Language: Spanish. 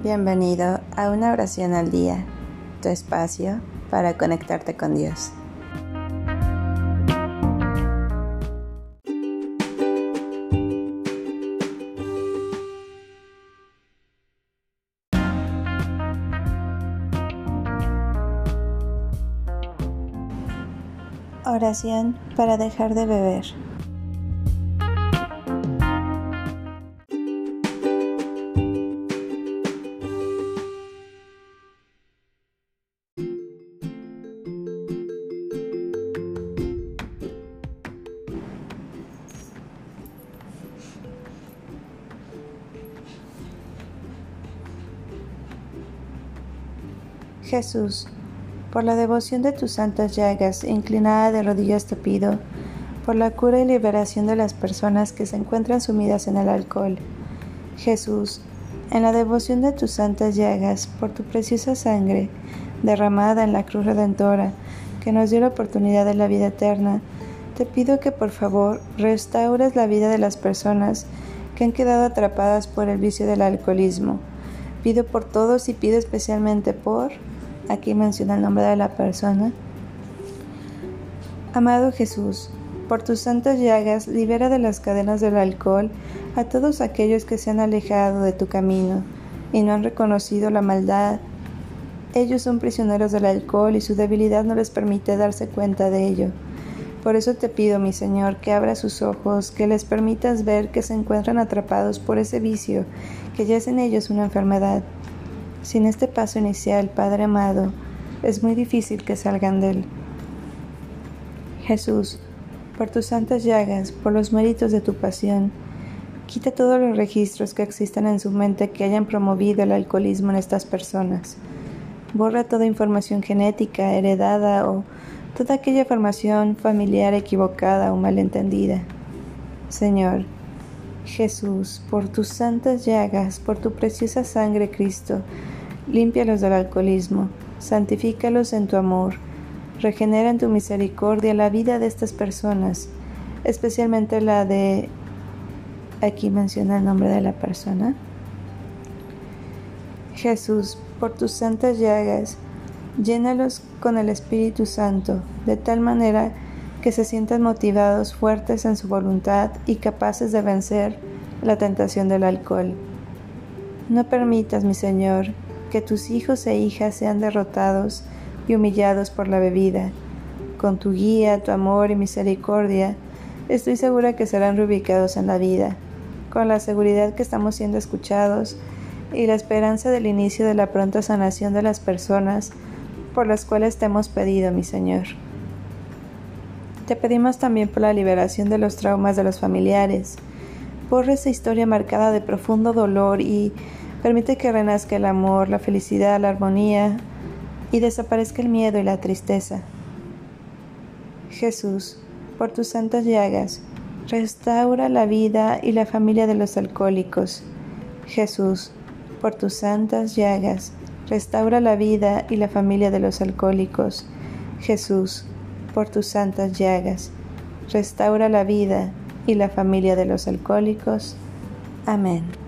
Bienvenido a una oración al día, tu espacio para conectarte con Dios. Oración para dejar de beber. Jesús, por la devoción de tus santas llagas, inclinada de rodillas te pido, por la cura y liberación de las personas que se encuentran sumidas en el alcohol. Jesús, en la devoción de tus santas llagas, por tu preciosa sangre, derramada en la cruz redentora, que nos dio la oportunidad de la vida eterna, te pido que por favor restaures la vida de las personas que han quedado atrapadas por el vicio del alcoholismo. Pido por todos y pido especialmente por Aquí menciona el nombre de la persona. Amado Jesús, por tus santas llagas, libera de las cadenas del alcohol a todos aquellos que se han alejado de tu camino y no han reconocido la maldad. Ellos son prisioneros del alcohol y su debilidad no les permite darse cuenta de ello. Por eso te pido, mi Señor, que abra sus ojos, que les permitas ver que se encuentran atrapados por ese vicio, que ya es en ellos una enfermedad. Sin este paso inicial, Padre amado, es muy difícil que salgan de él. Jesús, por tus santas llagas, por los méritos de tu pasión, quita todos los registros que existan en su mente que hayan promovido el alcoholismo en estas personas. Borra toda información genética, heredada o toda aquella formación familiar equivocada o malentendida. Señor, Jesús, por tus santas llagas, por tu preciosa sangre, Cristo, límpialos del alcoholismo, santifícalos en tu amor, regenera en tu misericordia la vida de estas personas, especialmente la de... Aquí menciona el nombre de la persona. Jesús, por tus santas llagas, llénalos con el Espíritu Santo, de tal manera que se sientan motivados, fuertes en su voluntad y capaces de vencer la tentación del alcohol. No permitas, mi Señor, que tus hijos e hijas sean derrotados y humillados por la bebida. Con tu guía, tu amor y misericordia, estoy segura que serán reubicados en la vida, con la seguridad que estamos siendo escuchados y la esperanza del inicio de la pronta sanación de las personas por las cuales te hemos pedido, mi Señor. Te pedimos también por la liberación de los traumas de los familiares, por esa historia marcada de profundo dolor y Permite que renazca el amor, la felicidad, la armonía y desaparezca el miedo y la tristeza. Jesús, por tus santas llagas, restaura la vida y la familia de los alcohólicos. Jesús, por tus santas llagas, restaura la vida y la familia de los alcohólicos. Jesús, por tus santas llagas, restaura la vida y la familia de los alcohólicos. Amén.